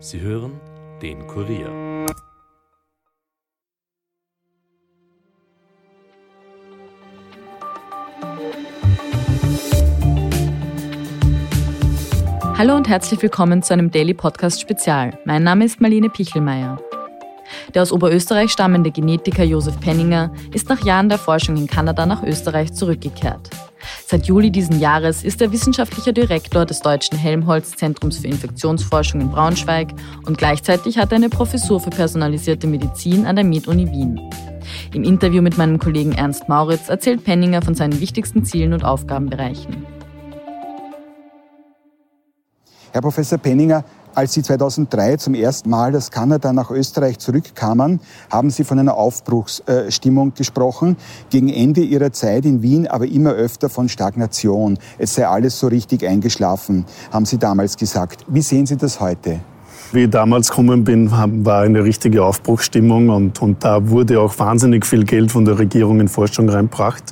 Sie hören den Kurier. Hallo und herzlich willkommen zu einem Daily Podcast Spezial. Mein Name ist Marlene Pichelmeier. Der aus Oberösterreich stammende Genetiker Josef Penninger ist nach Jahren der Forschung in Kanada nach Österreich zurückgekehrt. Seit Juli diesen Jahres ist er wissenschaftlicher Direktor des Deutschen Helmholtz-Zentrums für Infektionsforschung in Braunschweig und gleichzeitig hat er eine Professur für personalisierte Medizin an der MIT-Uni Wien. Im Interview mit meinem Kollegen Ernst Mauritz erzählt Penninger von seinen wichtigsten Zielen und Aufgabenbereichen. Herr Professor Penninger, als Sie 2003 zum ersten Mal aus Kanada nach Österreich zurückkamen, haben Sie von einer Aufbruchsstimmung gesprochen. Gegen Ende Ihrer Zeit in Wien aber immer öfter von Stagnation. Es sei alles so richtig eingeschlafen, haben Sie damals gesagt. Wie sehen Sie das heute? Wie ich damals gekommen bin, war eine richtige Aufbruchsstimmung und, und da wurde auch wahnsinnig viel Geld von der Regierung in Forschung reinbracht.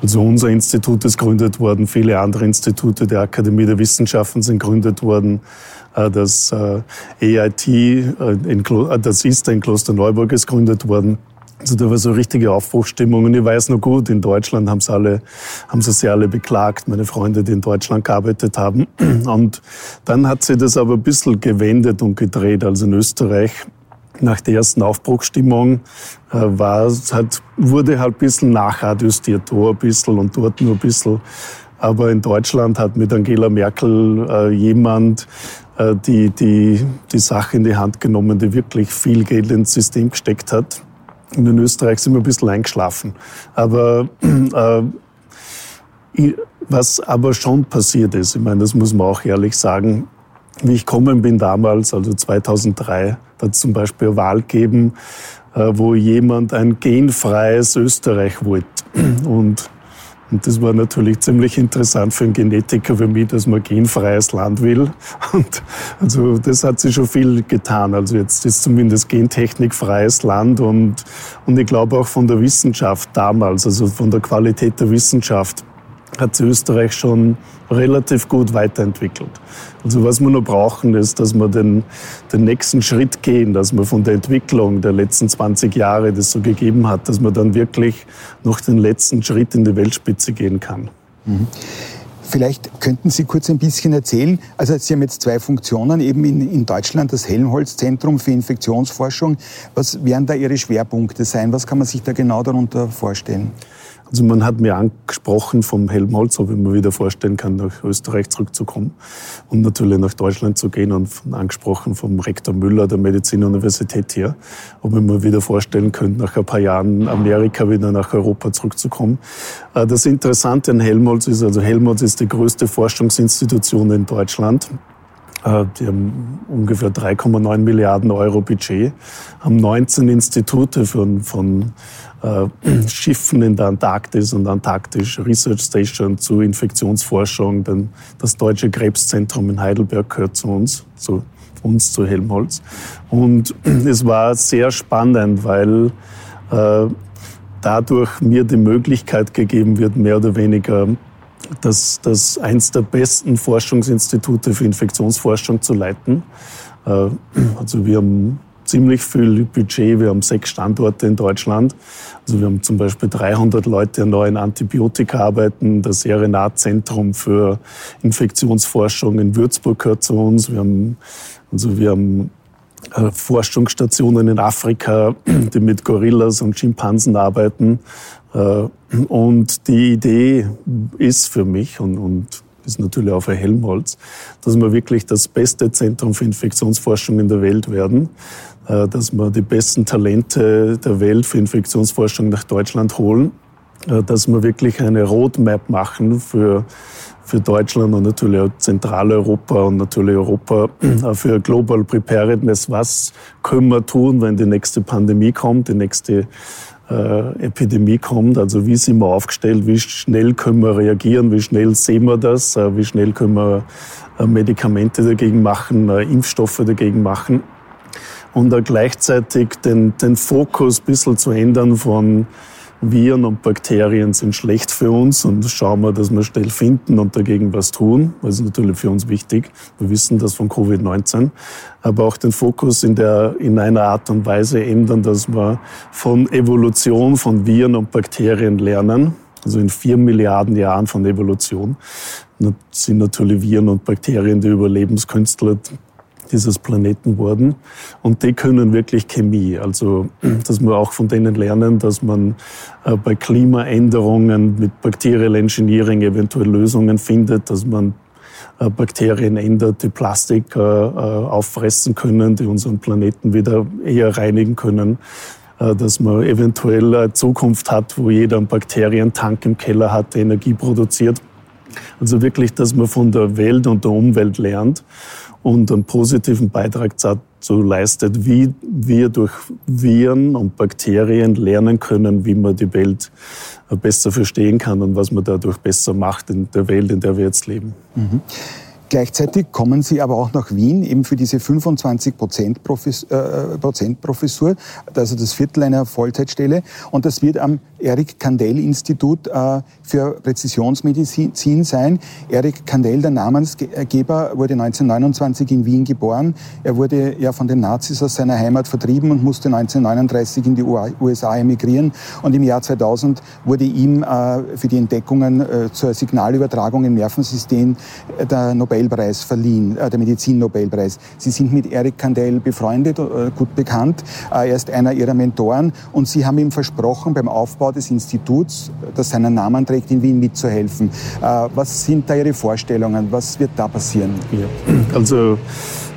Also unser Institut ist gegründet worden, viele andere Institute der Akademie der Wissenschaften sind gegründet worden. Äh, das äh, EIT, äh, das ISTA in Klosterneuburg ist gegründet worden. Also da war so richtige Aufbruchstimmung. Und ich weiß noch gut, in Deutschland haben sie alle, haben sie sich alle beklagt, meine Freunde, die in Deutschland gearbeitet haben. Und dann hat sich das aber ein bisschen gewendet und gedreht. Also in Österreich, nach der ersten Aufbruchstimmung, war, hat, wurde halt ein bisschen nachadjustiert, da ein bisschen und dort nur ein bisschen. Aber in Deutschland hat mit Angela Merkel äh, jemand äh, die, die, die Sache in die Hand genommen, die wirklich viel Geld ins System gesteckt hat. Und in Österreich sind wir ein bisschen eingeschlafen. Aber äh, was aber schon passiert ist, ich meine, das muss man auch ehrlich sagen, wie ich gekommen bin damals, also 2003, da zum Beispiel eine Wahl gegeben, äh, wo jemand ein genfreies Österreich wollte. Und und das war natürlich ziemlich interessant für einen Genetiker wie mich, dass man genfreies Land will. Und also das hat sich schon viel getan. Also jetzt ist zumindest gentechnikfreies Land und, und ich glaube auch von der Wissenschaft damals, also von der Qualität der Wissenschaft, hat sich Österreich schon relativ gut weiterentwickelt. Also was wir noch brauchen, ist, dass wir den, den nächsten Schritt gehen, dass wir von der Entwicklung der letzten 20 Jahre, die es so gegeben hat, dass man dann wirklich noch den letzten Schritt in die Weltspitze gehen kann. Mhm. Vielleicht könnten Sie kurz ein bisschen erzählen. Also Sie haben jetzt zwei Funktionen eben in, in Deutschland, das Helmholtz-Zentrum für Infektionsforschung. Was werden da Ihre Schwerpunkte sein? Was kann man sich da genau darunter vorstellen? Also man hat mir angesprochen vom Helmholtz, ob ich mir wieder vorstellen kann, nach Österreich zurückzukommen und natürlich nach Deutschland zu gehen und angesprochen vom Rektor Müller der Medizinuniversität hier, ob ich mir wieder vorstellen könnte, nach ein paar Jahren Amerika wieder nach Europa zurückzukommen. Äh, das Interessante an Helmholtz ist, also Helmholtz ist die größte Forschungsinstitution in Deutschland. Äh, die haben ungefähr 3,9 Milliarden Euro Budget, haben 19 Institute von, von Schiffen in der Antarktis und Antarktisch Research Station zu Infektionsforschung. Denn das Deutsche Krebszentrum in Heidelberg gehört zu uns, zu uns, zu Helmholtz. Und es war sehr spannend, weil äh, dadurch mir die Möglichkeit gegeben wird, mehr oder weniger das, das eins der besten Forschungsinstitute für Infektionsforschung zu leiten. Äh, also wir haben ziemlich viel Budget. Wir haben sechs Standorte in Deutschland. Also wir haben zum Beispiel 300 Leute an neuen Antibiotika arbeiten. Das RNA-Zentrum für Infektionsforschung in Würzburg gehört zu uns. Wir haben, also wir haben äh, Forschungsstationen in Afrika, die mit Gorillas und Schimpansen arbeiten. Äh, und die Idee ist für mich und, und ist natürlich auch für Helmholtz, dass wir wirklich das beste Zentrum für Infektionsforschung in der Welt werden. Äh, dass wir die besten Talente der Welt für Infektionsforschung nach Deutschland holen, äh, dass wir wirklich eine Roadmap machen für, für Deutschland und natürlich auch Zentraleuropa und natürlich Europa äh, für Global Preparedness. Was können wir tun, wenn die nächste Pandemie kommt, die nächste äh, Epidemie kommt? Also wie sind wir aufgestellt? Wie schnell können wir reagieren? Wie schnell sehen wir das? Wie schnell können wir Medikamente dagegen machen, Impfstoffe dagegen machen? und auch gleichzeitig den, den Fokus ein bisschen zu ändern von, Viren und Bakterien sind schlecht für uns und schauen wir, dass wir schnell finden und dagegen was tun. Das ist natürlich für uns wichtig. Wir wissen das von Covid-19. Aber auch den Fokus in, der, in einer Art und Weise ändern, dass wir von Evolution von Viren und Bakterien lernen. Also in vier Milliarden Jahren von Evolution sind natürlich Viren und Bakterien die Überlebenskünstler dieses Planeten wurden. Und die können wirklich Chemie. Also, dass wir auch von denen lernen, dass man äh, bei Klimaänderungen mit Bacterial Engineering eventuell Lösungen findet, dass man äh, Bakterien ändert, die Plastik äh, auffressen können, die unseren Planeten wieder eher reinigen können dass man eventuell eine Zukunft hat, wo jeder einen Bakterientank im Keller hat, der Energie produziert. Also wirklich, dass man von der Welt und der Umwelt lernt und einen positiven Beitrag dazu leistet, wie wir durch Viren und Bakterien lernen können, wie man die Welt besser verstehen kann und was man dadurch besser macht in der Welt, in der wir jetzt leben. Mhm. Gleichzeitig kommen Sie aber auch nach Wien eben für diese 25 Prozent äh, Professur, also das Viertel einer Vollzeitstelle. Und das wird am Erik Kandel Institut äh, für Präzisionsmedizin sein. Erik Kandel, der Namensgeber, wurde 1929 in Wien geboren. Er wurde ja von den Nazis aus seiner Heimat vertrieben und musste 1939 in die USA emigrieren. Und im Jahr 2000 wurde ihm äh, für die Entdeckungen zur Signalübertragung im Nervensystem der Nobel Nobelpreis verliehen, äh, der Medizin-Nobelpreis. Sie sind mit Eric Kandel befreundet, äh, gut bekannt. Äh, er ist einer Ihrer Mentoren und Sie haben ihm versprochen, beim Aufbau des Instituts, das seinen Namen trägt, in Wien mitzuhelfen. Was sind da Ihre Vorstellungen? Was wird da passieren? Ja. Also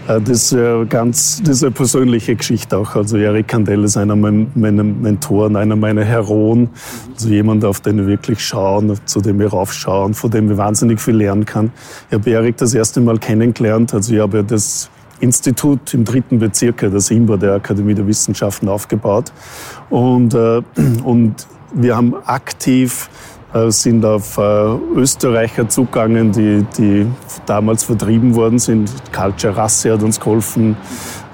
das ist eine ganz, das ist eine persönliche Geschichte auch. Also Eric Kandel ist einer meiner Mentoren, einer meiner Heroen. Also jemand, auf den wir wirklich schauen, zu dem wir raufschauen, von dem wir wahnsinnig viel lernen kann. Ich habe Eric das erste Mal kennengelernt. Also ich habe das Institut im dritten Bezirk, das IMBA der Akademie der Wissenschaften, aufgebaut. Und, äh, und wir haben aktiv äh, sind auf äh, Österreicher zugegangen, die, die damals vertrieben worden sind. Karl Gerassi hat uns geholfen,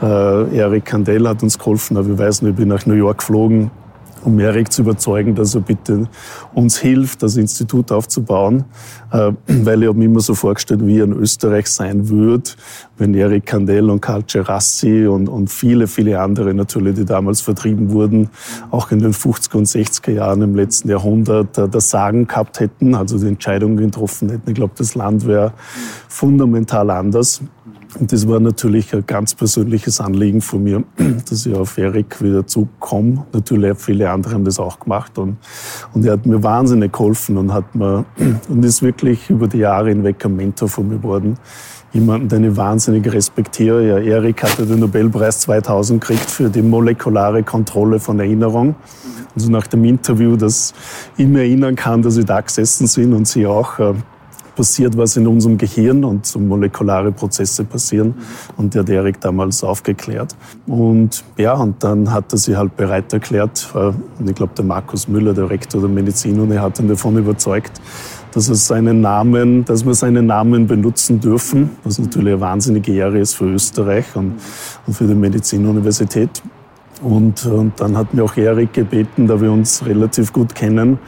äh, Eric Kandel hat uns geholfen, aber ich weiß nicht, ich bin nach New York geflogen um Erik zu überzeugen, dass er bitte uns hilft, das Institut aufzubauen, äh, weil ich habe mir immer so vorgestellt, wie er in Österreich sein würde, wenn Erik Kandel und Karl Gerassi und, und viele, viele andere natürlich, die damals vertrieben wurden, auch in den 50er und 60er Jahren im letzten Jahrhundert äh, das Sagen gehabt hätten, also die Entscheidungen getroffen hätten. Ich glaube, das Land wäre fundamental anders. Und das war natürlich ein ganz persönliches Anliegen von mir, dass ich auf Erik wieder zukomme. Natürlich viele andere haben das auch gemacht und, und er hat mir wahnsinnig geholfen und hat mir, und ist wirklich über die Jahre hinweg ein Mentor von mir geworden. Jemanden, den ich wahnsinnig respektiere. Ja, Erik hatte den Nobelpreis 2000 gekriegt für die molekulare Kontrolle von Erinnerung. Also nach dem Interview, dass ich mir erinnern kann, dass ich da gesessen bin und sie auch äh, passiert was in unserem Gehirn und so molekulare Prozesse passieren. Und der hat Erik damals aufgeklärt. Und ja, und dann hat er sich halt bereit erklärt. Äh, und ich glaube, der Markus Müller, der Rektor der Medizinuni, hat ihn davon überzeugt, dass er seinen Namen, dass wir seinen Namen benutzen dürfen, was natürlich eine wahnsinnige Ehre ist für Österreich und, und für die Medizinuniversität. Und, und dann hat mir auch Erik gebeten, da wir uns relativ gut kennen,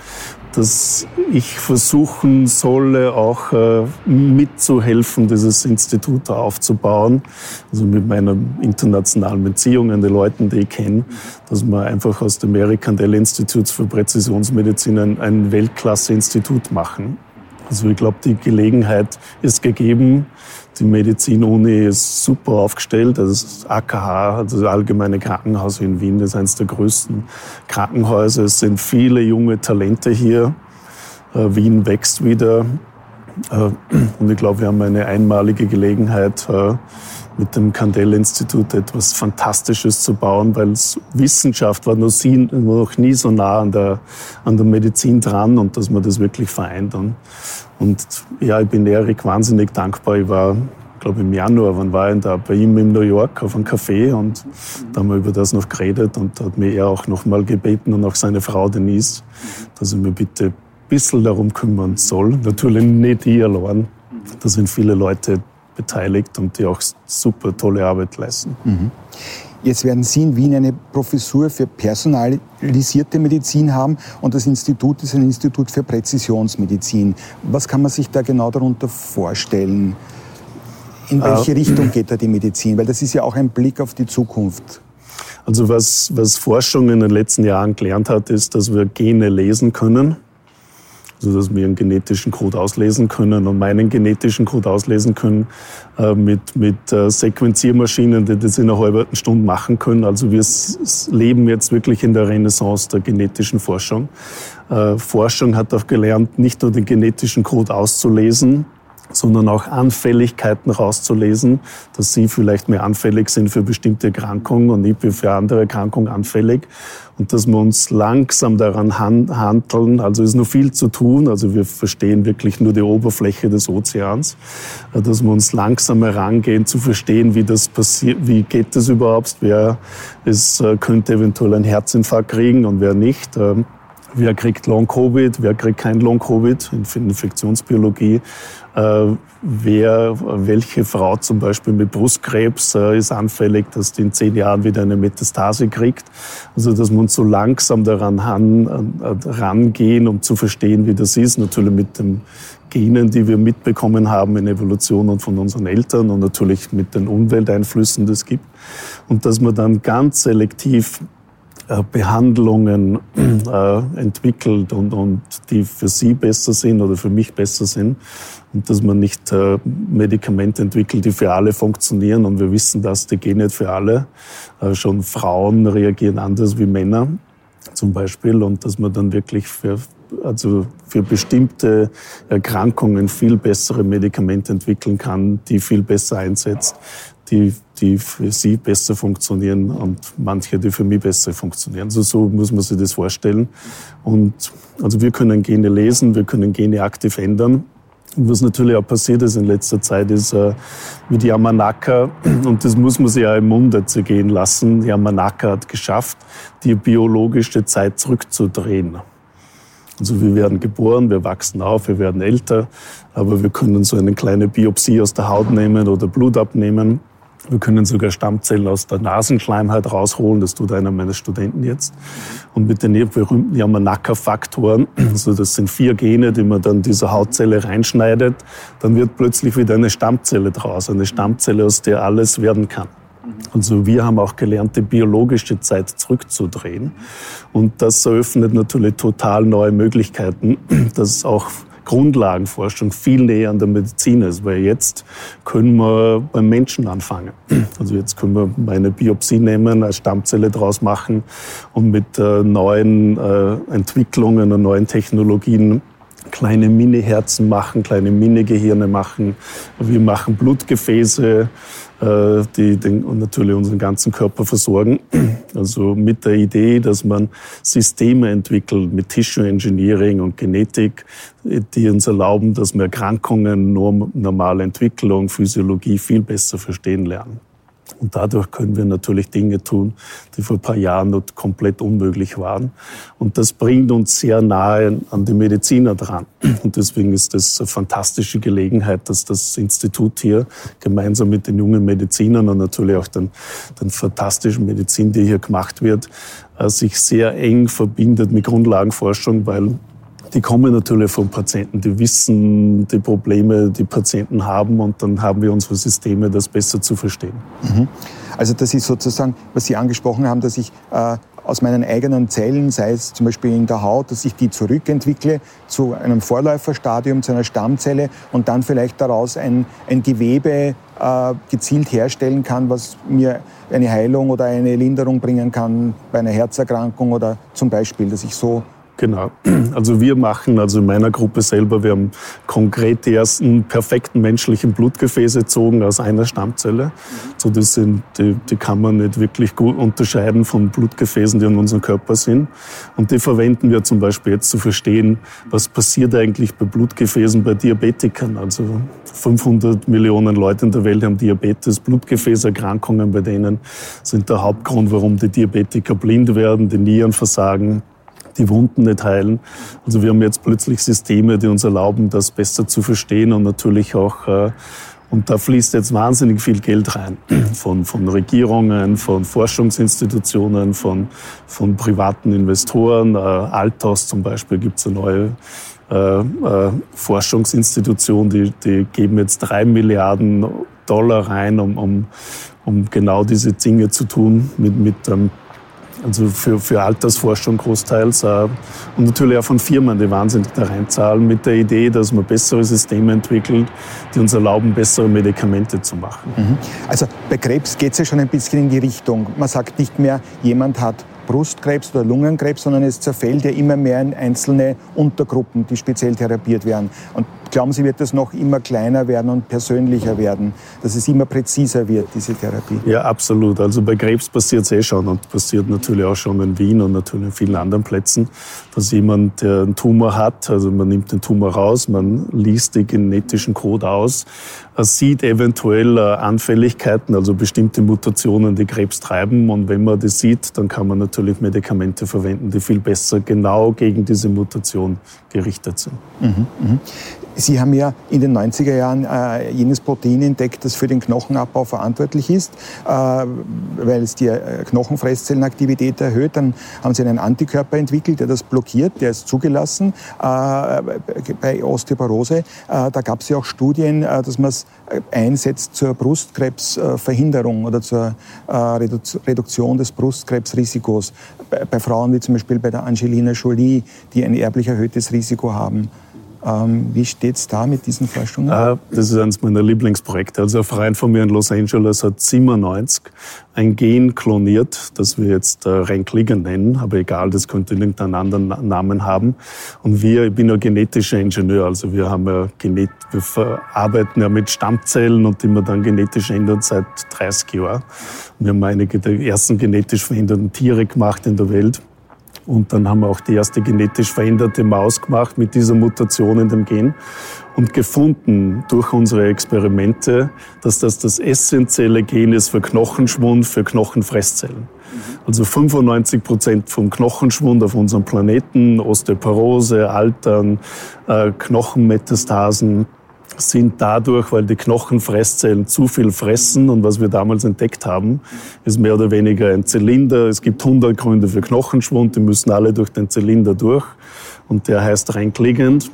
dass ich versuchen solle, auch äh, mitzuhelfen, dieses Institut aufzubauen. Also mit meinen internationalen Beziehungen, den Leuten, die ich kenne, dass wir einfach aus dem American Dell Institute für Präzisionsmedizin ein Weltklasse-Institut machen. Also ich glaube, die Gelegenheit ist gegeben. Die Medizinuni ist super aufgestellt. Also das AKH, also das Allgemeine Krankenhaus in Wien, ist eines der größten Krankenhäuser. Es sind viele junge Talente hier. Äh, Wien wächst wieder. Äh, und ich glaube, wir haben eine einmalige Gelegenheit, äh, mit dem Kandel-Institut etwas Fantastisches zu bauen, weil Wissenschaft war noch, nie so nah an der, an der Medizin dran und dass man das wirklich vereint. Und, und ja, ich bin Erik wahnsinnig dankbar. Ich war, glaube im Januar, wann war ich da? Bei ihm in New York auf einem Café und da haben wir über das noch geredet und da hat mir er auch noch mal gebeten und auch seine Frau Denise, dass er mir bitte ein bisschen darum kümmern soll. Natürlich nicht ich allein. Da sind viele Leute beteiligt und die auch super tolle Arbeit leisten. Mhm. Jetzt werden Sie in Wien eine Professur für personalisierte Medizin haben und das Institut ist ein Institut für Präzisionsmedizin. Was kann man sich da genau darunter vorstellen? In welche äh, Richtung geht da die Medizin? Weil das ist ja auch ein Blick auf die Zukunft. Also was, was Forschung in den letzten Jahren gelernt hat, ist, dass wir Gene lesen können also dass wir einen genetischen Code auslesen können und meinen genetischen Code auslesen können äh, mit, mit äh, Sequenziermaschinen, die das in einer halben Stunde machen können. Also wir leben jetzt wirklich in der Renaissance der genetischen Forschung. Äh, Forschung hat auch gelernt, nicht nur den genetischen Code auszulesen, sondern auch Anfälligkeiten rauszulesen, dass sie vielleicht mehr anfällig sind für bestimmte Erkrankungen und ich bin für andere Erkrankungen anfällig und dass wir uns langsam daran handeln. Also ist noch viel zu tun. Also wir verstehen wirklich nur die Oberfläche des Ozeans, äh, dass wir uns langsam herangehen zu verstehen, wie das passiert, wie geht das überhaupt, wer es äh, könnte eventuell einen Herzinfarkt kriegen und wer nicht. Wer kriegt Long-Covid, wer kriegt kein Long-Covid in Infektionsbiologie. Äh, wer, welche Frau zum Beispiel mit Brustkrebs äh, ist anfällig, dass die in zehn Jahren wieder eine Metastase kriegt. Also dass man so langsam daran han, äh, rangehen, um zu verstehen, wie das ist. Natürlich mit den Genen, die wir mitbekommen haben in Evolution und von unseren Eltern und natürlich mit den Umwelteinflüssen, die es gibt. Und dass man dann ganz selektiv Behandlungen äh, entwickelt und, und die für sie besser sind oder für mich besser sind. Und dass man nicht äh, Medikamente entwickelt, die für alle funktionieren. Und wir wissen das, die gehen nicht für alle. Äh, schon Frauen reagieren anders wie Männer zum Beispiel. Und dass man dann wirklich für, also für bestimmte Erkrankungen viel bessere Medikamente entwickeln kann, die viel besser einsetzt, die, die für sie besser funktionieren und manche, die für mich besser funktionieren. Also so muss man sich das vorstellen. Und also wir können Gene lesen, wir können Gene aktiv ändern. Und was natürlich auch passiert ist in letzter Zeit, ist äh, mit Yamanaka, und das muss man sich ja im Munde zergehen lassen, Yamanaka hat geschafft, die biologische Zeit zurückzudrehen. Also wir werden geboren, wir wachsen auf, wir werden älter, aber wir können so eine kleine Biopsie aus der Haut nehmen oder Blut abnehmen wir können sogar Stammzellen aus der Nasenschleimhaut rausholen. Das tut einer meiner Studenten jetzt. Und mit den berühmten Yamanaka-Faktoren, also das sind vier Gene, die man dann dieser Hautzelle reinschneidet, dann wird plötzlich wieder eine Stammzelle draus. Eine Stammzelle, aus der alles werden kann. Also wir haben auch gelernt, die biologische Zeit zurückzudrehen. Und das eröffnet natürlich total neue Möglichkeiten, dass auch Grundlagenforschung viel näher an der Medizin ist, weil jetzt können wir beim Menschen anfangen. Also jetzt können wir eine Biopsie nehmen, eine Stammzelle draus machen und mit äh, neuen äh, Entwicklungen und neuen Technologien kleine Mini-Herzen machen, kleine Mini-Gehirne machen. Wir machen Blutgefäße, die den, und natürlich unseren ganzen Körper versorgen. Also mit der Idee, dass man Systeme entwickelt mit Tissue Engineering und Genetik, die uns erlauben, dass wir Erkrankungen, normale Entwicklung, Physiologie viel besser verstehen lernen. Und dadurch können wir natürlich Dinge tun, die vor ein paar Jahren noch komplett unmöglich waren. Und das bringt uns sehr nahe an die Mediziner dran. Und deswegen ist das eine fantastische Gelegenheit, dass das Institut hier gemeinsam mit den jungen Medizinern und natürlich auch den, den fantastischen Medizin, die hier gemacht wird, äh, sich sehr eng verbindet mit Grundlagenforschung, weil die kommen natürlich von Patienten, die wissen die Probleme, die Patienten haben und dann haben wir unsere Systeme, das besser zu verstehen. Mhm. Also das ist sozusagen, was Sie angesprochen haben, dass ich äh, aus meinen eigenen Zellen, sei es zum Beispiel in der Haut, dass ich die zurückentwickle zu einem Vorläuferstadium, zu einer Stammzelle und dann vielleicht daraus ein, ein Gewebe äh, gezielt herstellen kann, was mir eine Heilung oder eine Linderung bringen kann bei einer Herzerkrankung oder zum Beispiel, dass ich so Genau. Also wir machen, also in meiner Gruppe selber, wir haben konkret die ersten perfekten menschlichen Blutgefäße gezogen aus einer Stammzelle. So das sind, die, die kann man nicht wirklich gut unterscheiden von Blutgefäßen, die in unserem Körper sind. Und die verwenden wir zum Beispiel jetzt zu verstehen, was passiert eigentlich bei Blutgefäßen bei Diabetikern. Also 500 Millionen Leute in der Welt haben Diabetes. Blutgefäßerkrankungen bei denen sind der Hauptgrund, warum die Diabetiker blind werden, die Nieren versagen die Wunden nicht heilen. Also wir haben jetzt plötzlich Systeme, die uns erlauben, das besser zu verstehen und natürlich auch äh, Und da fließt jetzt wahnsinnig viel Geld rein. Von, von Regierungen, von Forschungsinstitutionen, von, von privaten Investoren. Äh, Althaus zum Beispiel gibt es eine neue äh, äh, Forschungsinstitution, die, die geben jetzt drei Milliarden Dollar rein, um, um, um genau diese Dinge zu tun mit, mit ähm, also für, für Altersforschung großteils äh, und natürlich auch von Firmen, die wahnsinnig da reinzahlen, mit der Idee, dass man bessere Systeme entwickelt, die uns erlauben, bessere Medikamente zu machen. Mhm. Also bei Krebs geht es ja schon ein bisschen in die Richtung. Man sagt nicht mehr, jemand hat Brustkrebs oder Lungenkrebs, sondern es zerfällt ja immer mehr in einzelne Untergruppen, die speziell therapiert werden. Und glauben Sie, wird das noch immer kleiner werden und persönlicher werden, dass es immer präziser wird, diese Therapie? Ja, absolut. Also bei Krebs passiert es eh schon und passiert natürlich auch schon in Wien und natürlich in vielen anderen Plätzen, dass jemand, der einen Tumor hat, also man nimmt den Tumor raus, man liest den genetischen Code aus, sieht eventuell äh, Anfälligkeiten, also bestimmte Mutationen, die Krebs treiben. Und wenn man das sieht, dann kann man natürlich Medikamente verwenden, die viel besser genau gegen diese Mutation gerichtet sind. Mhm, mh. Sie haben ja in den 90er Jahren äh, jenes Protein entdeckt, das für den Knochenabbau verantwortlich ist, äh, weil es die äh, Knochenfresszellenaktivität erhöht. Dann haben Sie einen Antikörper entwickelt, der das blockiert, der ist zugelassen äh, bei Osteoporose. Äh, da gab es ja auch Studien, äh, dass man es einsetzt zur Brustkrebsverhinderung oder zur Reduktion des Brustkrebsrisikos bei, bei Frauen wie zum Beispiel bei der Angelina Jolie, die ein erblich erhöhtes Risiko haben. Ähm, wie steht es da mit diesen Forschungen? Ah, das ist eines meiner Lieblingsprojekte. Also ein Verein von mir in Los Angeles hat 97 ein Gen kloniert, das wir jetzt äh, Renkliger nennen, aber egal, das könnte irgendeinen anderen Namen haben. Und wir, ich bin ja genetischer Ingenieur, also wir haben ja Genet wir arbeiten ja mit Stammzellen und die man dann genetisch ändert seit 30 Jahren. Wir haben einige der ersten genetisch veränderten Tiere gemacht in der Welt. Und dann haben wir auch die erste genetisch veränderte Maus gemacht mit dieser Mutation in dem Gen und gefunden durch unsere Experimente, dass das das essentielle Gen ist für Knochenschwund, für Knochenfresszellen. Also 95 Prozent vom Knochenschwund auf unserem Planeten, Osteoporose, Altern, äh, Knochenmetastasen, sind dadurch, weil die Knochenfresszellen zu viel fressen und was wir damals entdeckt haben, ist mehr oder weniger ein Zylinder. Es gibt 100 Gründe für Knochenschwund, die müssen alle durch den Zylinder durch und der heißt reinklickend.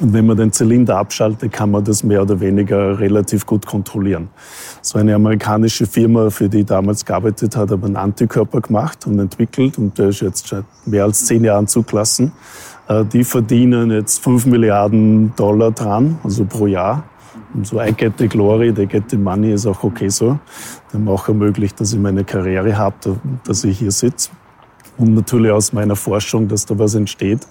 Und wenn man den Zylinder abschaltet, kann man das mehr oder weniger relativ gut kontrollieren. So eine amerikanische Firma, für die ich damals gearbeitet hat, hat einen Antikörper gemacht und entwickelt und der ist jetzt seit mehr als zehn Jahren zugelassen. Äh, die verdienen jetzt 5 Milliarden Dollar dran, also pro Jahr. Und so I get the glory, they get the money ist auch okay so. Haben auch ermöglicht, dass ich meine Karriere habe, dass ich hier sitze. Und natürlich aus meiner Forschung, dass da was entsteht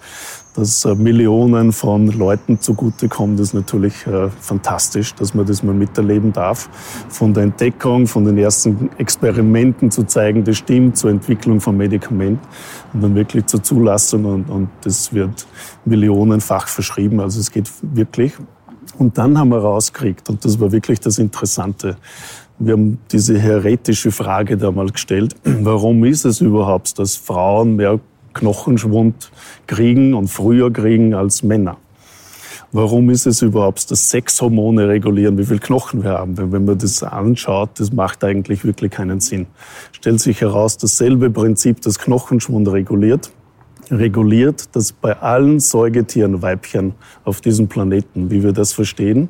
dass äh, Millionen von Leuten zugutekommt, ist natürlich äh, fantastisch, dass man das mal miterleben darf. Von der Entdeckung, von den ersten Experimenten zu zeigen, das stimmt, zur Entwicklung von Medikament und dann wirklich zur Zulassung und, und das wird millionenfach verschrieben. Also es geht wirklich. Und dann haben wir rausgekriegt, und das war wirklich das Interessante, wir haben diese heretische Frage da mal gestellt, warum ist es überhaupt, dass Frauen mehr Knochenschwund kriegen und früher kriegen als Männer. Warum ist es überhaupt, dass Sexhormone regulieren, wie viel Knochen wir haben? Wenn man das anschaut, das macht eigentlich wirklich keinen Sinn. Stellt sich heraus, dasselbe Prinzip, das Knochenschwund reguliert, reguliert, dass bei allen Säugetieren, Weibchen auf diesem Planeten, wie wir das verstehen,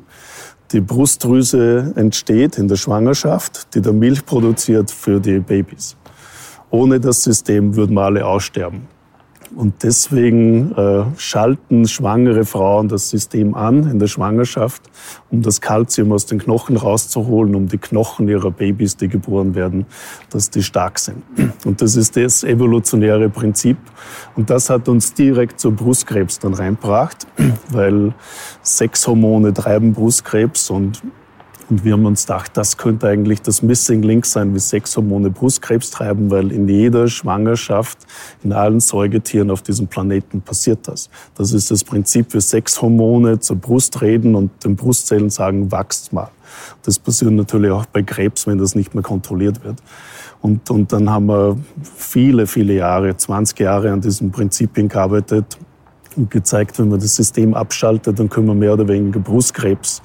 die Brustdrüse entsteht in der Schwangerschaft, die dann Milch produziert für die Babys. Ohne das System würden wir alle aussterben. Und deswegen äh, schalten schwangere Frauen das System an in der Schwangerschaft, um das Kalzium aus den Knochen rauszuholen, um die Knochen ihrer Babys, die geboren werden, dass die stark sind. Und das ist das evolutionäre Prinzip. Und das hat uns direkt zur Brustkrebs dann reinbracht, weil Sexhormone treiben Brustkrebs und und wir haben uns gedacht, das könnte eigentlich das Missing Link sein, wie Sexhormone Brustkrebs treiben, weil in jeder Schwangerschaft, in allen Säugetieren auf diesem Planeten passiert das. Das ist das Prinzip, wie Sexhormone zur Brust reden und den Brustzellen sagen, wachst mal. Das passiert natürlich auch bei Krebs, wenn das nicht mehr kontrolliert wird. Und, und dann haben wir viele, viele Jahre, 20 Jahre an diesen Prinzipien gearbeitet und gezeigt, wenn man das System abschaltet, dann können wir mehr oder weniger Brustkrebs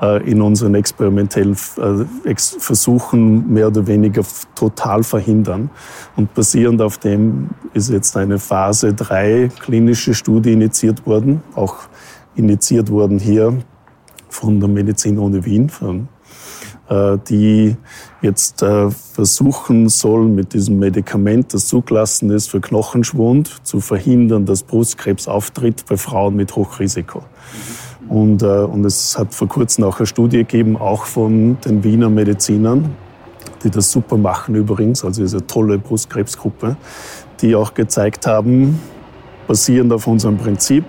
äh, in unseren experimentellen äh, Versuchen mehr oder weniger total verhindern. Und basierend auf dem ist jetzt eine Phase 3 klinische Studie initiiert worden, auch initiiert worden hier von der Medizin ohne Wien, von die jetzt äh, versuchen soll, mit diesem Medikament, das zugelassen ist für Knochenschwund, zu verhindern, dass Brustkrebs auftritt bei Frauen mit Hochrisiko. Und, äh, und es hat vor kurzem auch eine Studie gegeben, auch von den Wiener Medizinern, die das super machen übrigens, also diese tolle Brustkrebsgruppe, die auch gezeigt haben, basierend auf unserem Prinzip,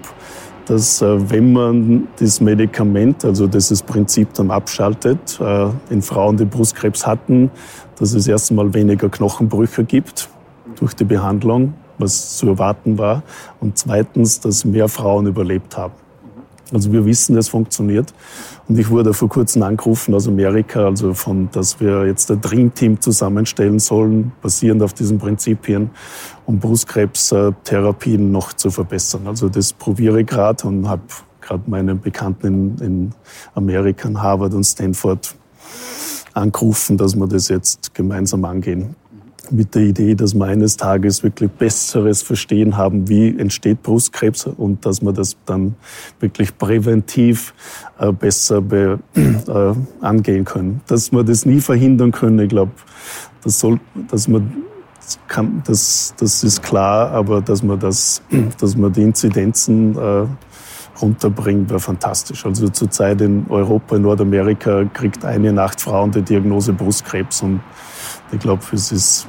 dass äh, wenn man das Medikament, also dieses Prinzip dann abschaltet, äh, in Frauen, die Brustkrebs hatten, dass es erst einmal weniger Knochenbrüche gibt durch die Behandlung, was zu erwarten war, und zweitens, dass mehr Frauen überlebt haben. Also wir wissen, es funktioniert. Und ich wurde vor kurzem angerufen aus Amerika, also von, dass wir jetzt ein Dream Team zusammenstellen sollen, basierend auf diesen Prinzipien, um Brustkrebstherapien noch zu verbessern. Also das probiere ich gerade und habe gerade meine Bekannten in, in Amerika, Harvard und Stanford angerufen, dass wir das jetzt gemeinsam angehen mit der Idee, dass wir eines Tages wirklich besseres Verstehen haben, wie entsteht Brustkrebs und dass wir das dann wirklich präventiv äh, besser be, äh, angehen können. Dass wir das nie verhindern können, ich glaube, das soll, dass man kann, das, das ist klar, aber dass man das, dass man die Inzidenzen äh, runterbringt, wäre fantastisch. Also zurzeit in Europa, in Nordamerika kriegt eine Nacht Frauen die Diagnose Brustkrebs und ich glaube, es ist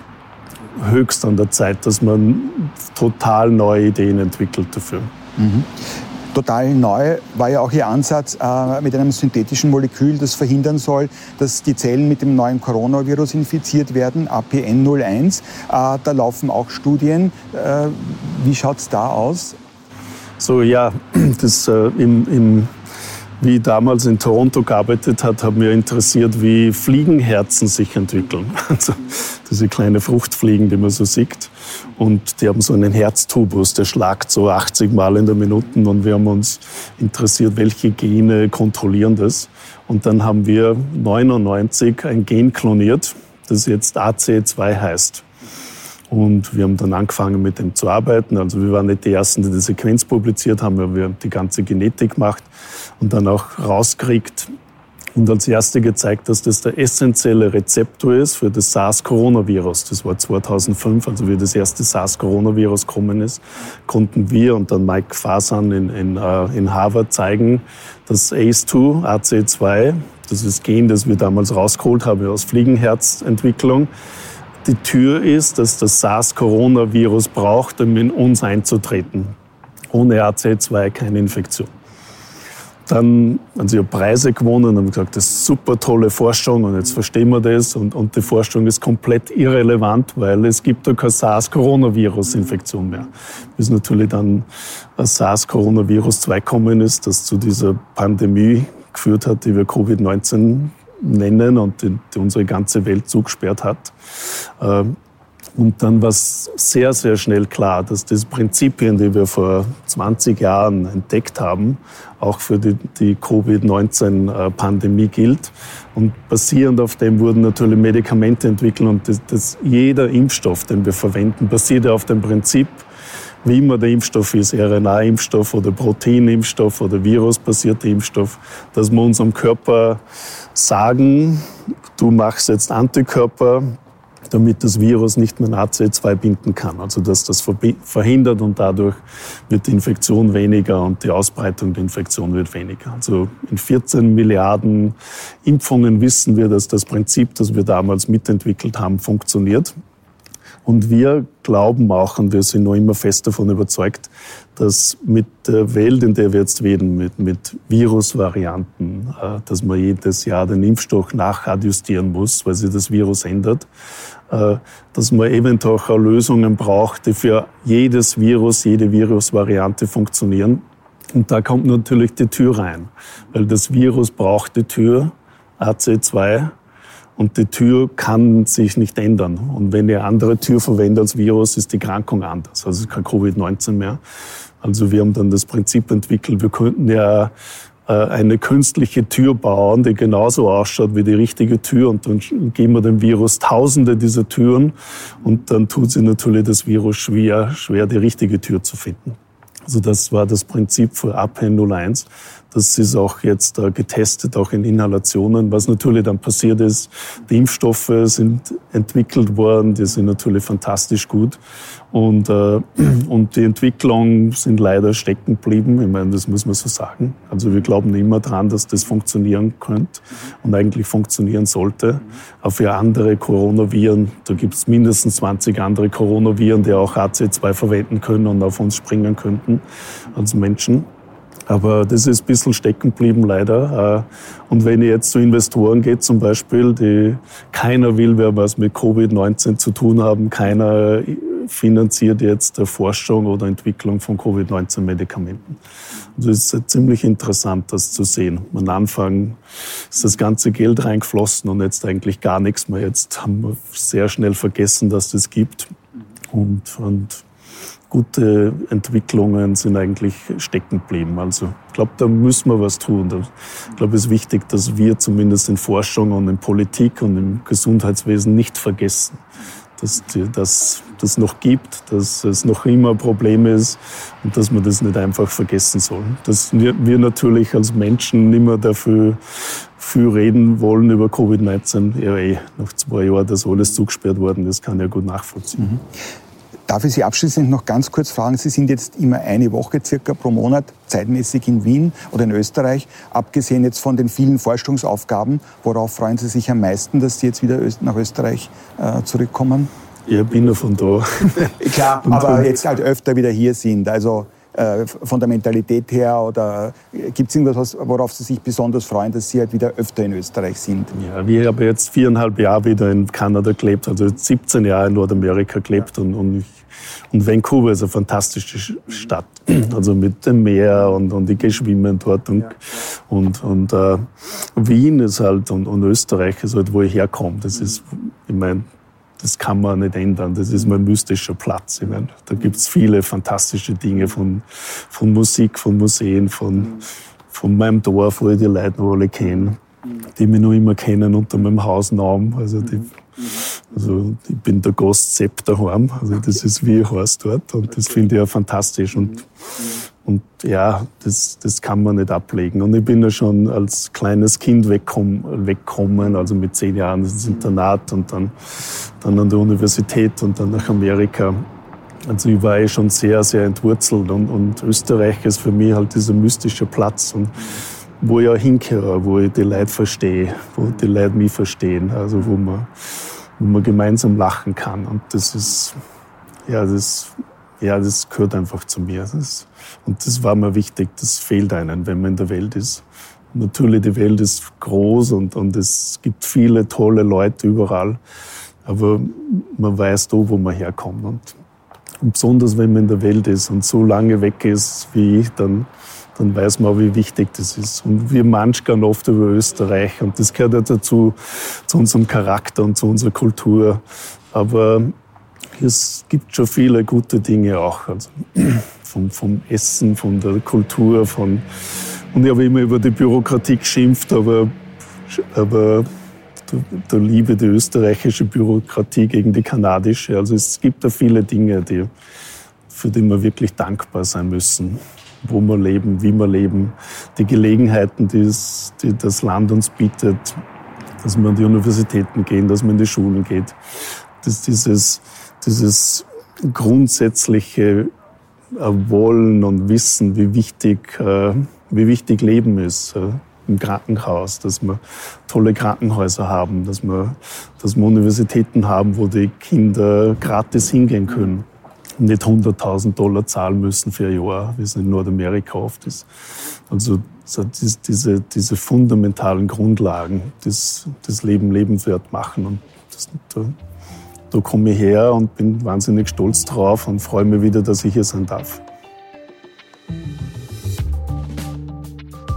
höchst an der Zeit, dass man total neue Ideen entwickelt dafür. Mhm. Total neu war ja auch Ihr Ansatz äh, mit einem synthetischen Molekül, das verhindern soll, dass die Zellen mit dem neuen Coronavirus infiziert werden, APN01. Äh, da laufen auch Studien. Äh, wie schaut es da aus? So, ja, das äh, im, im wie ich damals in Toronto gearbeitet hat, hat mir interessiert, wie Fliegenherzen sich entwickeln. Also diese kleine Fruchtfliegen, die man so sieht. Und die haben so einen Herztubus, der schlagt so 80 Mal in der Minute. Und wir haben uns interessiert, welche Gene kontrollieren das. Und dann haben wir 99 ein Gen kloniert, das jetzt AC2 heißt. Und wir haben dann angefangen, mit dem zu arbeiten. Also wir waren nicht die Ersten, die die Sequenz publiziert haben, aber wir haben die ganze Genetik gemacht und dann auch rausgekriegt und als Erste gezeigt, dass das der essentielle Rezeptor ist für das SARS-Coronavirus. Das war 2005, also wie das erste SARS-Coronavirus gekommen ist, konnten wir und dann Mike Fasan in, in, äh, in Harvard zeigen, dass ACE2, AC2, das ist Gen, das wir damals rausgeholt haben aus Fliegenherzentwicklung, die Tür ist, dass das SARS-Coronavirus braucht, um in uns einzutreten. Ohne AC2 keine Infektion. Dann haben sie Preise gewonnen und haben gesagt, das ist super tolle Forschung und jetzt verstehen wir das und, und die Forschung ist komplett irrelevant, weil es gibt da keine SARS-Coronavirus-Infektion mehr. Bis natürlich dann SARS-Coronavirus 2 gekommen ist, das zu dieser Pandemie geführt hat, die wir Covid-19 nennen und die, unsere ganze Welt zugesperrt hat. Ähm, und dann war es sehr, sehr schnell klar, dass das Prinzipien, die wir vor 20 Jahren entdeckt haben, auch für die, die Covid-19-Pandemie gilt. Und basierend auf dem wurden natürlich Medikamente entwickelt und das, das, jeder Impfstoff, den wir verwenden, basiert auf dem Prinzip, wie immer der Impfstoff ist, RNA-Impfstoff oder Proteinimpfstoff oder virusbasierter Impfstoff, dass wir unserem Körper sagen, du machst jetzt Antikörper, damit das Virus nicht mehr AC2 binden kann. Also dass das verhindert und dadurch wird die Infektion weniger und die Ausbreitung der Infektion wird weniger. Also in 14 Milliarden Impfungen wissen wir, dass das Prinzip, das wir damals mitentwickelt haben, funktioniert. Und wir glauben auch, und wir sind noch immer fest davon überzeugt, dass mit der Welt, in der wir jetzt leben, mit, mit Virusvarianten, äh, dass man jedes Jahr den Impfstoff nachadjustieren muss, weil sich das Virus ändert, äh, dass man eventuell auch Lösungen braucht, die für jedes Virus, jede Virusvariante funktionieren. Und da kommt natürlich die Tür rein, weil das Virus braucht die Tür, AC2, Und die Tür kann sich nicht ändern. Und wenn eine andere Tür verwende als Virus, ist die Krankung anders. Also es ist kein Covid-19 mehr. Also wir haben dann das Prinzip entwickelt, wir könnten ja äh, eine künstliche Tür bauen, die genauso ausschaut wie die richtige Tür. Und dann geben wir dem Virus tausende dieser Türen und dann tut sie natürlich das Virus schwer, schwer die richtige Tür zu finden. Also das war das Prinzip für APN 01. Das ist auch jetzt äh, getestet, auch in Inhalationen. Was natürlich dann passiert ist, die Impfstoffe sind entwickelt worden, die sind natürlich fantastisch gut. Und, äh, und die Entwicklungen sind leider stecken geblieben. Ich meine, das muss man so sagen. Also wir glauben immer dran, dass das funktionieren könnte und eigentlich funktionieren sollte. Auch für andere Coronaviren, da gibt es mindestens 20 andere Coronaviren, die auch AC2 verwenden können und auf uns springen könnten als Menschen. Aber das ist ein bisschen stecken geblieben, leider. Äh, und wenn ich jetzt zu Investoren geht, zum Beispiel, die keiner will wer was mit Covid-19 zu tun haben, keiner finanziert jetzt Forschung oder Entwicklung von Covid-19-Medikamenten. Also es ist ziemlich interessant, das zu sehen. Am Anfang ist das ganze Geld reingeflossen und jetzt eigentlich gar nichts mehr. Jetzt haben wir sehr schnell vergessen, dass das gibt. Und, und gute Entwicklungen sind eigentlich stecken geblieben. Also ich glaube, da müssen wir was tun. Ich glaube, es ist wichtig, dass wir zumindest in Forschung und in Politik und im Gesundheitswesen nicht vergessen, dass das das noch gibt, dass es noch immer ein Problem ist und dass man das nicht einfach vergessen soll. Dass wir natürlich als Menschen mehr dafür viel reden wollen über Covid-19. Ja, eh, nach zwei Jahren, dass alles zugesperrt worden ist, kann ja gut nachvollziehen. Mhm. Darf ich Sie abschließend noch ganz kurz fragen? Sie sind jetzt immer eine Woche circa pro Monat zeitmäßig in Wien oder in Österreich. Abgesehen jetzt von den vielen Forschungsaufgaben, worauf freuen Sie sich am meisten, dass Sie jetzt wieder nach Österreich äh, zurückkommen? Ich bin ja von da. Klar, aber jetzt halt öfter wieder hier sind. Also äh, von der Mentalität her oder gibt es irgendwas, worauf Sie sich besonders freuen, dass Sie halt wieder öfter in Österreich sind? Ja, wir haben jetzt viereinhalb Jahre wieder in Kanada gelebt, also 17 Jahre in Nordamerika gelebt und, und, und Vancouver ist eine fantastische Stadt, also mit dem Meer und, und ich gehe schwimmen dort und, und, und äh, Wien ist halt und, und Österreich ist halt, wo ich herkomme. Das ist, ich meine, das kann man nicht ändern. Das ist mein mystischer Platz. Ich meine, da gibt's viele fantastische Dinge von, von Musik, von Museen, von, von meinem Dorf, wo ich die Leute noch alle kenne, die mich noch immer kennen unter meinem Hausnamen. Also, die, also ich bin der Gast Sepp daheim. Also das ist wie ich heiß dort und das finde ich ja fantastisch. Und und ja, das, das kann man nicht ablegen. Und ich bin ja schon als kleines Kind weggekommen, also mit zehn Jahren ins Internat und dann, dann an der Universität und dann nach Amerika. Also ich war eh schon sehr, sehr entwurzelt und, und Österreich ist für mich halt dieser mystische Platz und wo ich auch hinkehre, wo ich die Leute verstehe, wo die Leute mich verstehen, also wo man, wo man gemeinsam lachen kann. Und das ist, ja, das ja, das gehört einfach zu mir. Das, und das war mir wichtig, das fehlt einem, wenn man in der Welt ist. Natürlich, die Welt ist groß und, und es gibt viele tolle Leute überall, aber man weiß da, wo man herkommt. Und, und besonders, wenn man in der Welt ist und so lange weg ist wie ich, dann, dann weiß man auch, wie wichtig das ist. Und wir manchmal oft über Österreich und das gehört ja dazu, zu unserem Charakter und zu unserer Kultur. Aber es gibt schon viele gute Dinge auch. Also vom, vom Essen, von der Kultur, von und ich habe immer über die Bürokratie geschimpft, aber, aber da liebe die österreichische Bürokratie gegen die kanadische. Also es gibt da viele Dinge, die, für die wir wirklich dankbar sein müssen. Wo wir leben, wie wir leben, die Gelegenheiten, die, es, die das Land uns bietet, dass wir an die Universitäten gehen, dass man in die Schulen geht. Dass dieses, dieses grundsätzliche äh, Wollen und Wissen, wie wichtig, äh, wie wichtig Leben ist äh, im Krankenhaus, dass wir tolle Krankenhäuser haben, dass wir, dass wir Universitäten haben, wo die Kinder gratis hingehen können nicht 100.000 Dollar zahlen müssen für ein Jahr, wie es in Nordamerika oft ist. Also diese, diese fundamentalen Grundlagen, die das Leben lebenswert machen. Und das, da komme ich her und bin wahnsinnig stolz drauf und freue mich wieder, dass ich hier sein darf.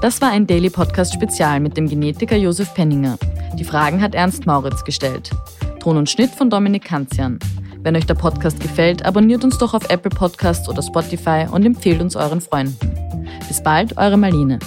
Das war ein Daily Podcast Spezial mit dem Genetiker Josef Penninger. Die Fragen hat Ernst Mauritz gestellt. Ton und Schnitt von Dominik Kanzian. Wenn euch der Podcast gefällt, abonniert uns doch auf Apple Podcasts oder Spotify und empfehlt uns euren Freunden. Bis bald, eure Marlene.